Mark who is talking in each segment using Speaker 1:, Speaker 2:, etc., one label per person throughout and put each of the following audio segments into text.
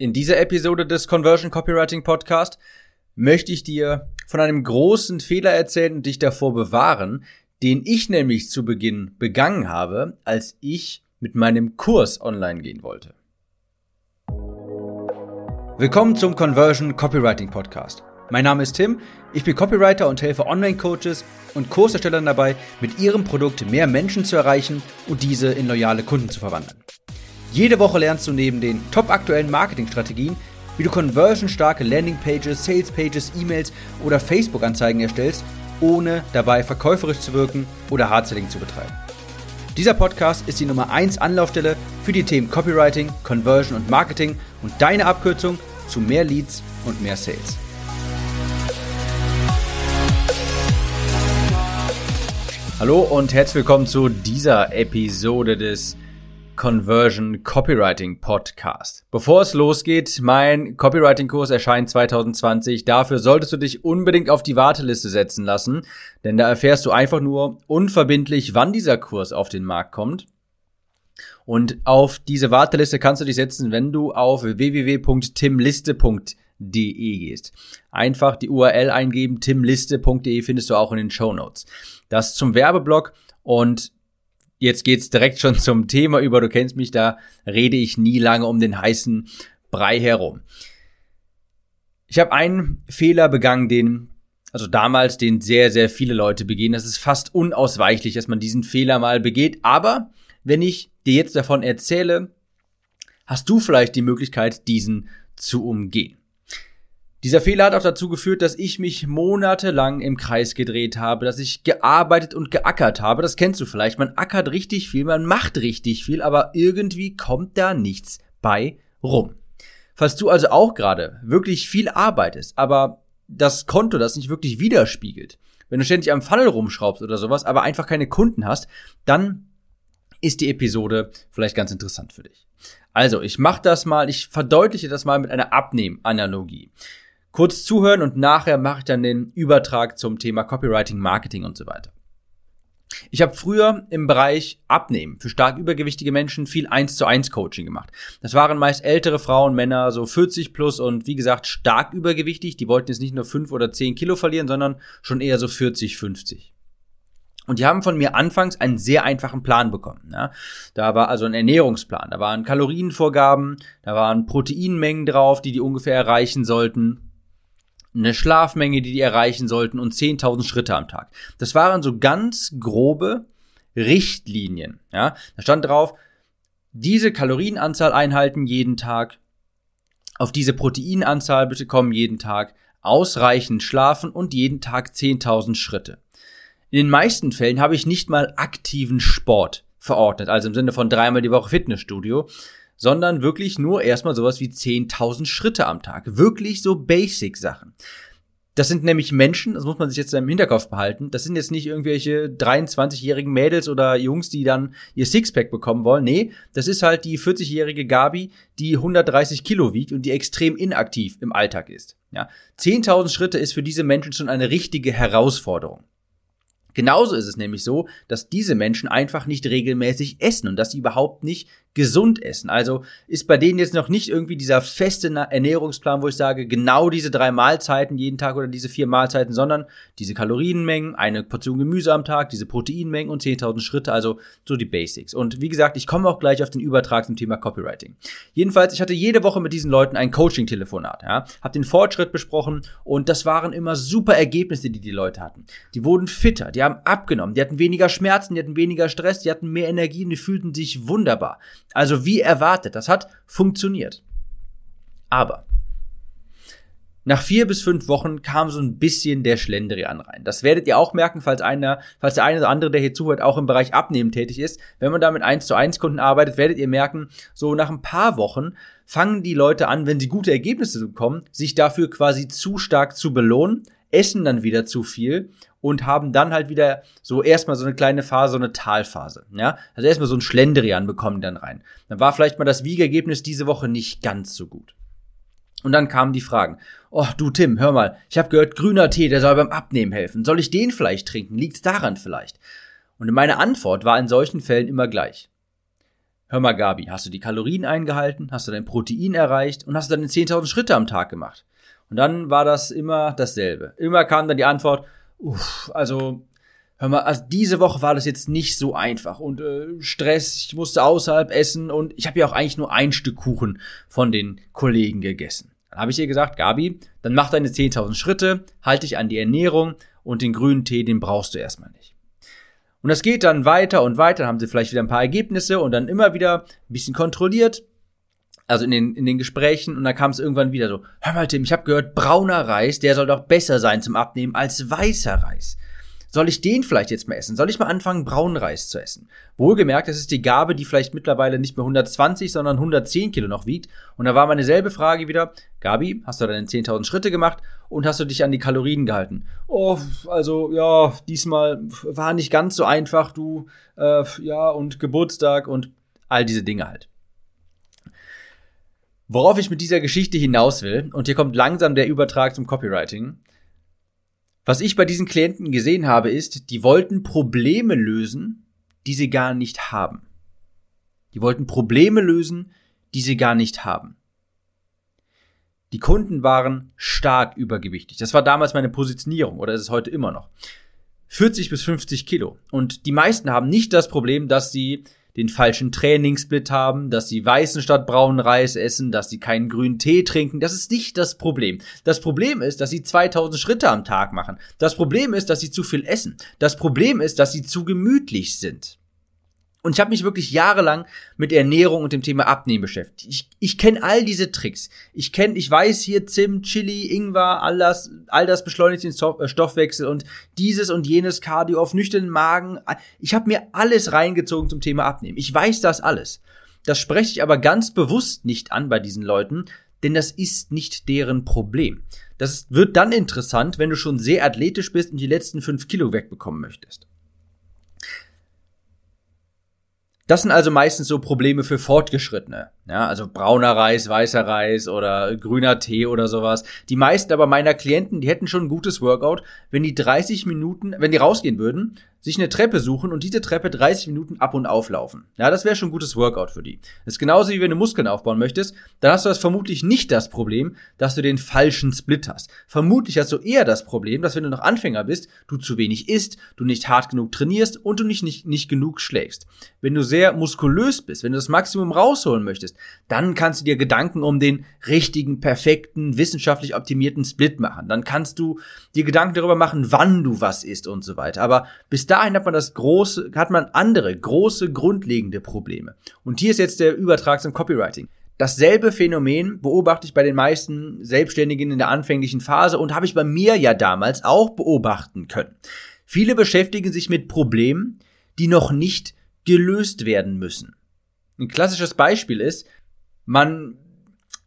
Speaker 1: In dieser Episode des Conversion Copywriting Podcast möchte ich dir von einem großen Fehler erzählen und dich davor bewahren, den ich nämlich zu Beginn begangen habe, als ich mit meinem Kurs online gehen wollte. Willkommen zum Conversion Copywriting Podcast. Mein Name ist Tim, ich bin Copywriter und helfe Online-Coaches und Kurserstellern dabei, mit ihrem Produkt mehr Menschen zu erreichen und diese in loyale Kunden zu verwandeln. Jede Woche lernst du neben den top aktuellen Marketingstrategien, wie du conversionstarke Landingpages, Salespages, E-Mails oder Facebook-Anzeigen erstellst, ohne dabei verkäuferisch zu wirken oder Hardselling zu betreiben. Dieser Podcast ist die Nummer 1 Anlaufstelle für die Themen Copywriting, Conversion und Marketing und deine Abkürzung zu mehr Leads und mehr Sales. Hallo und herzlich willkommen zu dieser Episode des Conversion Copywriting Podcast. Bevor es losgeht, mein Copywriting-Kurs erscheint 2020. Dafür solltest du dich unbedingt auf die Warteliste setzen lassen, denn da erfährst du einfach nur unverbindlich, wann dieser Kurs auf den Markt kommt. Und auf diese Warteliste kannst du dich setzen, wenn du auf www.timliste.de gehst. Einfach die URL eingeben, timliste.de findest du auch in den Show Notes. Das zum Werbeblock und jetzt geht's direkt schon zum Thema über. Du kennst mich, da rede ich nie lange um den heißen Brei herum. Ich habe einen Fehler begangen, den also damals, den sehr, sehr viele Leute begehen. Das ist fast unausweichlich, dass man diesen Fehler mal begeht. Aber wenn ich dir jetzt davon erzähle, hast du vielleicht die Möglichkeit, diesen zu umgehen. Dieser Fehler hat auch dazu geführt, dass ich mich monatelang im Kreis gedreht habe, dass ich gearbeitet und geackert habe. Das kennst du vielleicht. Man ackert richtig viel, man macht richtig viel, aber irgendwie kommt da nichts bei rum. Falls du also auch gerade wirklich viel arbeitest, aber das Konto das nicht wirklich widerspiegelt, wenn du ständig am Funnel rumschraubst oder sowas, aber einfach keine Kunden hast, dann ist die Episode vielleicht ganz interessant für dich. Also, ich mache das mal, ich verdeutliche das mal mit einer Abnehmanalogie kurz zuhören und nachher mache ich dann den Übertrag zum Thema Copywriting, Marketing und so weiter. Ich habe früher im Bereich Abnehmen für stark übergewichtige Menschen viel 1 zu 1 Coaching gemacht. Das waren meist ältere Frauen, Männer, so 40 plus und wie gesagt stark übergewichtig. Die wollten jetzt nicht nur 5 oder 10 Kilo verlieren, sondern schon eher so 40, 50. Und die haben von mir anfangs einen sehr einfachen Plan bekommen. Ja. Da war also ein Ernährungsplan, da waren Kalorienvorgaben, da waren Proteinmengen drauf, die die ungefähr erreichen sollten eine Schlafmenge, die die erreichen sollten und 10.000 Schritte am Tag. Das waren so ganz grobe Richtlinien. Ja, da stand drauf, diese Kalorienanzahl einhalten jeden Tag, auf diese Proteinanzahl bitte kommen jeden Tag, ausreichend schlafen und jeden Tag 10.000 Schritte. In den meisten Fällen habe ich nicht mal aktiven Sport verordnet, also im Sinne von dreimal die Woche Fitnessstudio, sondern wirklich nur erstmal sowas wie 10.000 Schritte am Tag. Wirklich so Basic-Sachen. Das sind nämlich Menschen, das muss man sich jetzt im Hinterkopf behalten. Das sind jetzt nicht irgendwelche 23-jährigen Mädels oder Jungs, die dann ihr Sixpack bekommen wollen. Nee, das ist halt die 40-jährige Gabi, die 130 Kilo wiegt und die extrem inaktiv im Alltag ist. Ja, 10.000 Schritte ist für diese Menschen schon eine richtige Herausforderung. Genauso ist es nämlich so, dass diese Menschen einfach nicht regelmäßig essen und dass sie überhaupt nicht gesund essen. Also ist bei denen jetzt noch nicht irgendwie dieser feste Ernährungsplan, wo ich sage, genau diese drei Mahlzeiten jeden Tag oder diese vier Mahlzeiten, sondern diese Kalorienmengen, eine Portion Gemüse am Tag, diese Proteinmengen und 10.000 Schritte, also so die Basics. Und wie gesagt, ich komme auch gleich auf den Übertrag zum Thema Copywriting. Jedenfalls, ich hatte jede Woche mit diesen Leuten ein Coaching-Telefonat, ja, habe den Fortschritt besprochen und das waren immer super Ergebnisse, die die Leute hatten. Die wurden fitter, die haben abgenommen, die hatten weniger Schmerzen, die hatten weniger Stress, die hatten mehr Energie und die fühlten sich wunderbar. Also wie erwartet, das hat funktioniert. Aber nach vier bis fünf Wochen kam so ein bisschen der Schlendrian rein. Das werdet ihr auch merken, falls einer, falls der eine oder andere, der hier zuhört, auch im Bereich Abnehmen tätig ist. Wenn man da mit 1 zu 1 Kunden arbeitet, werdet ihr merken, so nach ein paar Wochen fangen die Leute an, wenn sie gute Ergebnisse bekommen, sich dafür quasi zu stark zu belohnen, essen dann wieder zu viel und haben dann halt wieder so erstmal so eine kleine Phase, so eine Talphase. Ja, also erstmal so ein Schlendrian bekommen dann rein. Dann war vielleicht mal das Wiegergebnis diese Woche nicht ganz so gut. Und dann kamen die Fragen. Oh, du Tim, hör mal, ich habe gehört, grüner Tee, der soll beim Abnehmen helfen. Soll ich den vielleicht trinken? Liegt's daran vielleicht? Und meine Antwort war in solchen Fällen immer gleich. hör mal Gabi, hast du die Kalorien eingehalten, hast du dein Protein erreicht und hast du deine 10.000 Schritte am Tag gemacht? Und dann war das immer dasselbe. Immer kam dann die Antwort, uff, also hör mal, also diese Woche war das jetzt nicht so einfach und äh, Stress, ich musste außerhalb essen und ich habe ja auch eigentlich nur ein Stück Kuchen von den Kollegen gegessen. Dann habe ich ihr gesagt, Gabi, dann mach deine 10.000 Schritte, halte dich an die Ernährung und den grünen Tee, den brauchst du erstmal nicht. Und das geht dann weiter und weiter, dann haben sie vielleicht wieder ein paar Ergebnisse und dann immer wieder ein bisschen kontrolliert, also in den, in den Gesprächen und dann kam es irgendwann wieder so, hör mal Tim, ich habe gehört, brauner Reis, der soll doch besser sein zum Abnehmen als weißer Reis. Soll ich den vielleicht jetzt mal essen? Soll ich mal anfangen, braunen Reis zu essen? Wohlgemerkt, das ist die Gabe, die vielleicht mittlerweile nicht mehr 120, sondern 110 Kilo noch wiegt. Und da war meine selbe Frage wieder, Gabi, hast du deine 10.000 Schritte gemacht und hast du dich an die Kalorien gehalten? Oh, also ja, diesmal war nicht ganz so einfach, du, äh, ja, und Geburtstag und all diese Dinge halt. Worauf ich mit dieser Geschichte hinaus will, und hier kommt langsam der Übertrag zum Copywriting, was ich bei diesen Klienten gesehen habe, ist, die wollten Probleme lösen, die sie gar nicht haben. Die wollten Probleme lösen, die sie gar nicht haben. Die Kunden waren stark übergewichtig. Das war damals meine Positionierung oder ist es heute immer noch. 40 bis 50 Kilo. Und die meisten haben nicht das Problem, dass sie den falschen Trainingssplit haben, dass sie weißen statt braunen Reis essen, dass sie keinen grünen Tee trinken. Das ist nicht das Problem. Das Problem ist, dass sie 2000 Schritte am Tag machen. Das Problem ist, dass sie zu viel essen. Das Problem ist, dass sie zu gemütlich sind. Und ich habe mich wirklich jahrelang mit Ernährung und dem Thema Abnehmen beschäftigt. Ich, ich kenne all diese Tricks. Ich kenne, ich weiß hier Zimt, Chili, Ingwer, all das, all das beschleunigt den äh, Stoffwechsel und dieses und jenes Cardio auf nüchternen Magen. Ich habe mir alles reingezogen zum Thema Abnehmen. Ich weiß das alles. Das spreche ich aber ganz bewusst nicht an bei diesen Leuten, denn das ist nicht deren Problem. Das wird dann interessant, wenn du schon sehr athletisch bist und die letzten fünf Kilo wegbekommen möchtest. Das sind also meistens so Probleme für Fortgeschrittene. Ja, also brauner Reis, weißer Reis oder grüner Tee oder sowas. Die meisten aber meiner Klienten, die hätten schon ein gutes Workout, wenn die 30 Minuten, wenn die rausgehen würden, sich eine Treppe suchen und diese Treppe 30 Minuten ab und auflaufen. Ja, das wäre schon ein gutes Workout für die. Das ist genauso wie wenn du Muskeln aufbauen möchtest, dann hast du das vermutlich nicht das Problem, dass du den falschen Split hast. Vermutlich hast du eher das Problem, dass wenn du noch Anfänger bist, du zu wenig isst, du nicht hart genug trainierst und du nicht, nicht, nicht genug schläfst. Wenn du sehr muskulös bist, wenn du das Maximum rausholen möchtest, dann kannst du dir Gedanken um den richtigen, perfekten, wissenschaftlich optimierten Split machen. Dann kannst du dir Gedanken darüber machen, wann du was isst und so weiter. Aber bis dahin hat man das große, hat man andere große grundlegende Probleme. Und hier ist jetzt der Übertrag zum Copywriting. Dasselbe Phänomen beobachte ich bei den meisten Selbstständigen in der anfänglichen Phase und habe ich bei mir ja damals auch beobachten können. Viele beschäftigen sich mit Problemen, die noch nicht gelöst werden müssen. Ein klassisches Beispiel ist, man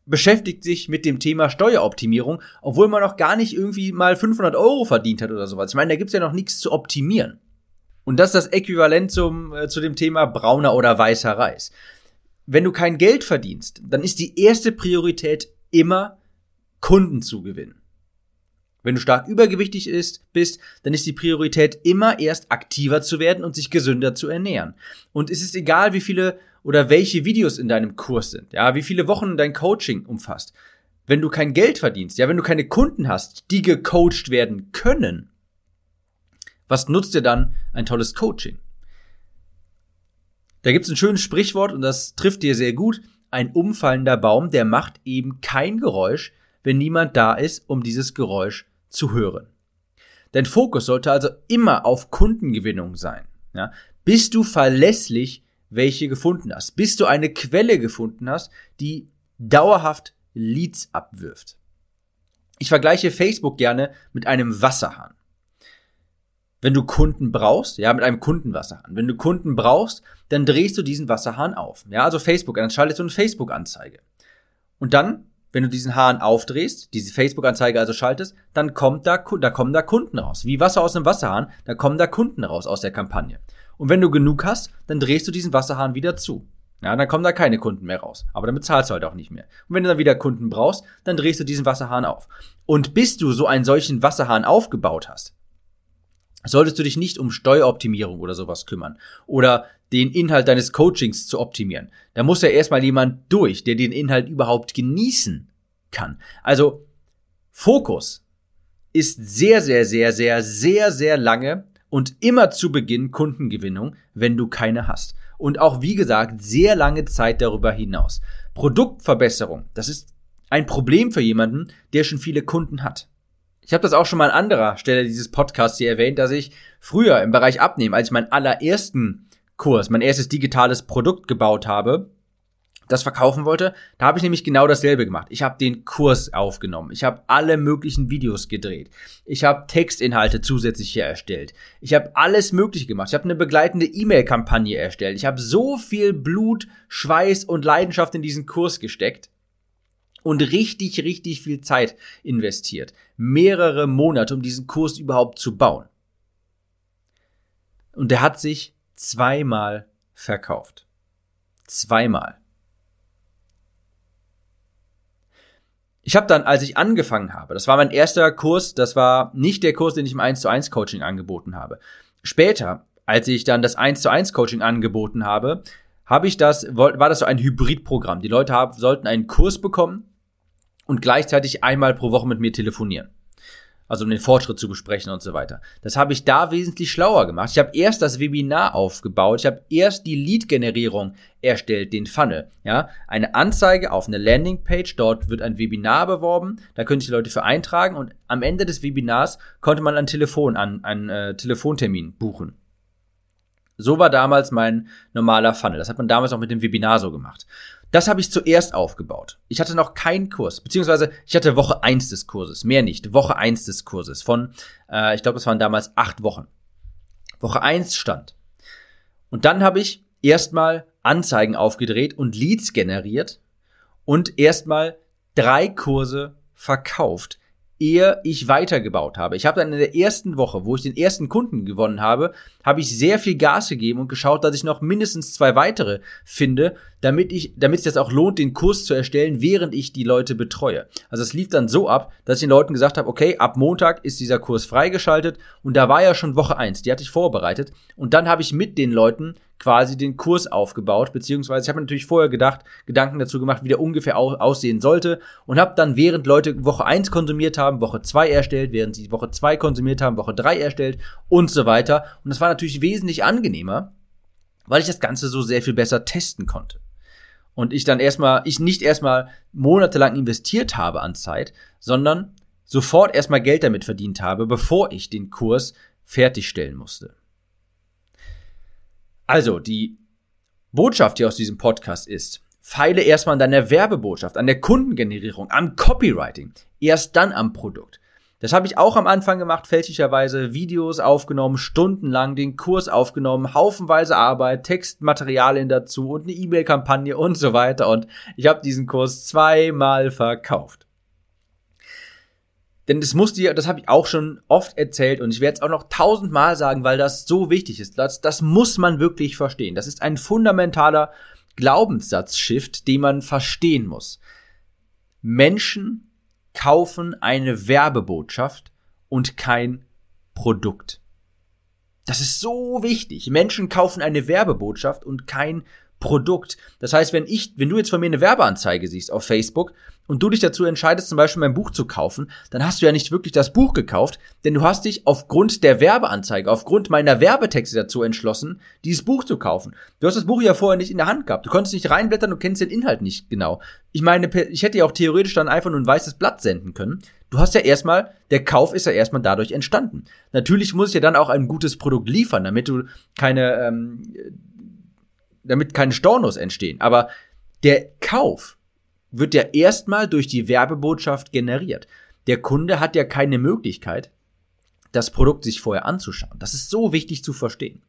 Speaker 1: beschäftigt sich mit dem Thema Steueroptimierung, obwohl man noch gar nicht irgendwie mal 500 Euro verdient hat oder sowas. Ich meine, da gibt's ja noch nichts zu optimieren. Und das ist das Äquivalent zum, äh, zu dem Thema brauner oder weißer Reis. Wenn du kein Geld verdienst, dann ist die erste Priorität immer Kunden zu gewinnen. Wenn du stark übergewichtig ist, bist, dann ist die Priorität immer erst aktiver zu werden und sich gesünder zu ernähren. Und es ist egal, wie viele oder welche Videos in deinem Kurs sind, ja, wie viele Wochen dein Coaching umfasst. Wenn du kein Geld verdienst, ja, wenn du keine Kunden hast, die gecoacht werden können, was nutzt dir dann ein tolles Coaching? Da gibt's ein schönes Sprichwort und das trifft dir sehr gut. Ein umfallender Baum, der macht eben kein Geräusch, wenn niemand da ist, um dieses Geräusch zu hören. Dein Fokus sollte also immer auf Kundengewinnung sein. Ja? Bis du verlässlich welche gefunden hast, bis du eine Quelle gefunden hast, die dauerhaft Leads abwirft. Ich vergleiche Facebook gerne mit einem Wasserhahn. Wenn du Kunden brauchst, ja, mit einem Kundenwasserhahn. Wenn du Kunden brauchst, dann drehst du diesen Wasserhahn auf. Ja, also Facebook, dann schaltest du eine Facebook-Anzeige. Und dann, wenn du diesen Hahn aufdrehst, diese Facebook-Anzeige also schaltest, dann kommt da, da kommen da Kunden raus. Wie Wasser aus einem Wasserhahn, da kommen da Kunden raus aus der Kampagne. Und wenn du genug hast, dann drehst du diesen Wasserhahn wieder zu. Ja, dann kommen da keine Kunden mehr raus. Aber dann bezahlst du halt auch nicht mehr. Und wenn du dann wieder Kunden brauchst, dann drehst du diesen Wasserhahn auf. Und bis du so einen solchen Wasserhahn aufgebaut hast, solltest du dich nicht um Steueroptimierung oder sowas kümmern oder den Inhalt deines Coachings zu optimieren. Da muss ja erstmal jemand durch, der den Inhalt überhaupt genießen kann. Also Fokus ist sehr, sehr, sehr, sehr, sehr, sehr lange und immer zu Beginn Kundengewinnung, wenn du keine hast. Und auch, wie gesagt, sehr lange Zeit darüber hinaus. Produktverbesserung, das ist ein Problem für jemanden, der schon viele Kunden hat. Ich habe das auch schon mal an anderer Stelle dieses Podcasts hier erwähnt, dass ich früher im Bereich Abnehmen, als ich meinen allerersten Kurs, mein erstes digitales Produkt gebaut habe, das verkaufen wollte, da habe ich nämlich genau dasselbe gemacht. Ich habe den Kurs aufgenommen. Ich habe alle möglichen Videos gedreht. Ich habe Textinhalte zusätzlich hier erstellt. Ich habe alles Mögliche gemacht. Ich habe eine begleitende E-Mail-Kampagne erstellt. Ich habe so viel Blut, Schweiß und Leidenschaft in diesen Kurs gesteckt und richtig, richtig viel Zeit investiert. Mehrere Monate, um diesen Kurs überhaupt zu bauen. Und der hat sich zweimal verkauft. Zweimal. Ich habe dann, als ich angefangen habe, das war mein erster Kurs, das war nicht der Kurs, den ich im 1 zu 1 Coaching angeboten habe. Später, als ich dann das 1 zu 1 Coaching angeboten habe, habe ich das, war das so ein Hybridprogramm. Die Leute haben, sollten einen Kurs bekommen und gleichzeitig einmal pro Woche mit mir telefonieren. Also um den Fortschritt zu besprechen und so weiter. Das habe ich da wesentlich schlauer gemacht. Ich habe erst das Webinar aufgebaut, ich habe erst die Lead-Generierung erstellt, den Funnel. Ja, eine Anzeige auf eine Landingpage, dort wird ein Webinar beworben, da können sich Leute für eintragen und am Ende des Webinars konnte man ein Telefon an einen äh, Telefontermin buchen. So war damals mein normaler Funnel. Das hat man damals auch mit dem Webinar so gemacht. Das habe ich zuerst aufgebaut. Ich hatte noch keinen Kurs, beziehungsweise ich hatte Woche eins des Kurses, mehr nicht, Woche eins des Kurses von, äh, ich glaube, es waren damals acht Wochen. Woche eins stand. Und dann habe ich erstmal Anzeigen aufgedreht und Leads generiert und erstmal drei Kurse verkauft, ehe ich weitergebaut habe. Ich habe dann in der ersten Woche, wo ich den ersten Kunden gewonnen habe, habe ich sehr viel Gas gegeben und geschaut, dass ich noch mindestens zwei weitere finde, damit ich, damit es jetzt auch lohnt, den Kurs zu erstellen, während ich die Leute betreue. Also es lief dann so ab, dass ich den Leuten gesagt habe, okay, ab Montag ist dieser Kurs freigeschaltet und da war ja schon Woche eins, die hatte ich vorbereitet und dann habe ich mit den Leuten quasi den Kurs aufgebaut, beziehungsweise ich habe natürlich vorher gedacht, Gedanken dazu gemacht, wie der ungefähr au aussehen sollte und habe dann, während Leute Woche 1 konsumiert haben, Woche 2 erstellt, während sie Woche 2 konsumiert haben, Woche 3 erstellt und so weiter. Und das war natürlich wesentlich angenehmer, weil ich das Ganze so sehr viel besser testen konnte. Und ich dann erstmal, ich nicht erstmal monatelang investiert habe an Zeit, sondern sofort erstmal Geld damit verdient habe, bevor ich den Kurs fertigstellen musste. Also, die Botschaft hier aus diesem Podcast ist, feile erstmal an deiner Werbebotschaft, an der Kundengenerierung, am Copywriting, erst dann am Produkt. Das habe ich auch am Anfang gemacht, fälschlicherweise, Videos aufgenommen, stundenlang den Kurs aufgenommen, haufenweise Arbeit, Textmaterialien dazu und eine E-Mail-Kampagne und so weiter. Und ich habe diesen Kurs zweimal verkauft. Denn das muss dir, das habe ich auch schon oft erzählt und ich werde es auch noch tausendmal sagen, weil das so wichtig ist. Das, das muss man wirklich verstehen. Das ist ein fundamentaler Glaubenssatz-Shift, den man verstehen muss. Menschen kaufen eine Werbebotschaft und kein Produkt. Das ist so wichtig. Menschen kaufen eine Werbebotschaft und kein Produkt. Das heißt, wenn ich, wenn du jetzt von mir eine Werbeanzeige siehst auf Facebook und du dich dazu entscheidest, zum Beispiel mein Buch zu kaufen, dann hast du ja nicht wirklich das Buch gekauft, denn du hast dich aufgrund der Werbeanzeige, aufgrund meiner Werbetexte dazu entschlossen, dieses Buch zu kaufen. Du hast das Buch ja vorher nicht in der Hand gehabt. Du konntest nicht reinblättern, du kennst den Inhalt nicht genau. Ich meine, ich hätte ja auch theoretisch dann einfach nur ein weißes Blatt senden können. Du hast ja erstmal, der Kauf ist ja erstmal dadurch entstanden. Natürlich muss ich ja dann auch ein gutes Produkt liefern, damit du keine, ähm, damit keine Stornos entstehen. Aber der Kauf wird ja erstmal durch die Werbebotschaft generiert. Der Kunde hat ja keine Möglichkeit, das Produkt sich vorher anzuschauen. Das ist so wichtig zu verstehen.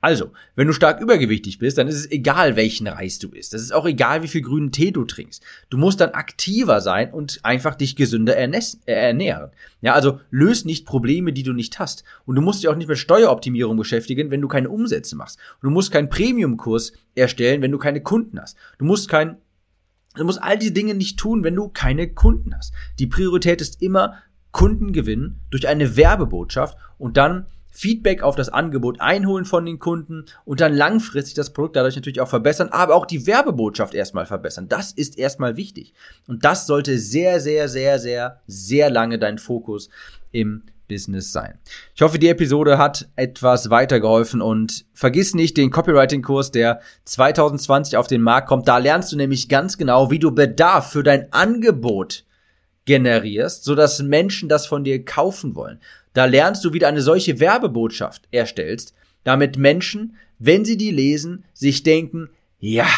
Speaker 1: Also, wenn du stark übergewichtig bist, dann ist es egal, welchen Reis du isst. Es ist auch egal, wie viel grünen Tee du trinkst. Du musst dann aktiver sein und einfach dich gesünder äh, ernähren. Ja, also löst nicht Probleme, die du nicht hast. Und du musst dich auch nicht mit Steueroptimierung beschäftigen, wenn du keine Umsätze machst. Und du musst keinen Premium-Kurs erstellen, wenn du keine Kunden hast. Du musst kein Du musst all diese Dinge nicht tun, wenn du keine Kunden hast. Die Priorität ist immer Kunden gewinnen durch eine Werbebotschaft und dann Feedback auf das Angebot einholen von den Kunden und dann langfristig das Produkt dadurch natürlich auch verbessern, aber auch die Werbebotschaft erstmal verbessern. Das ist erstmal wichtig. Und das sollte sehr, sehr, sehr, sehr, sehr lange dein Fokus im Business sein. Ich hoffe, die Episode hat etwas weitergeholfen und vergiss nicht den Copywriting-Kurs, der 2020 auf den Markt kommt. Da lernst du nämlich ganz genau, wie du Bedarf für dein Angebot generierst, sodass Menschen das von dir kaufen wollen. Da lernst du, wie du eine solche Werbebotschaft erstellst, damit Menschen, wenn sie die lesen, sich denken, ja,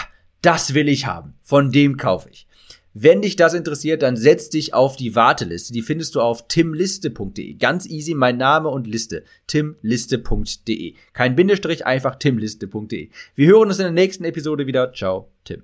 Speaker 1: das will ich haben, von dem kaufe ich. Wenn dich das interessiert, dann setz dich auf die Warteliste. Die findest du auf timliste.de. Ganz easy, mein Name und Liste. timliste.de. Kein Bindestrich, einfach timliste.de. Wir hören uns in der nächsten Episode wieder. Ciao, Tim.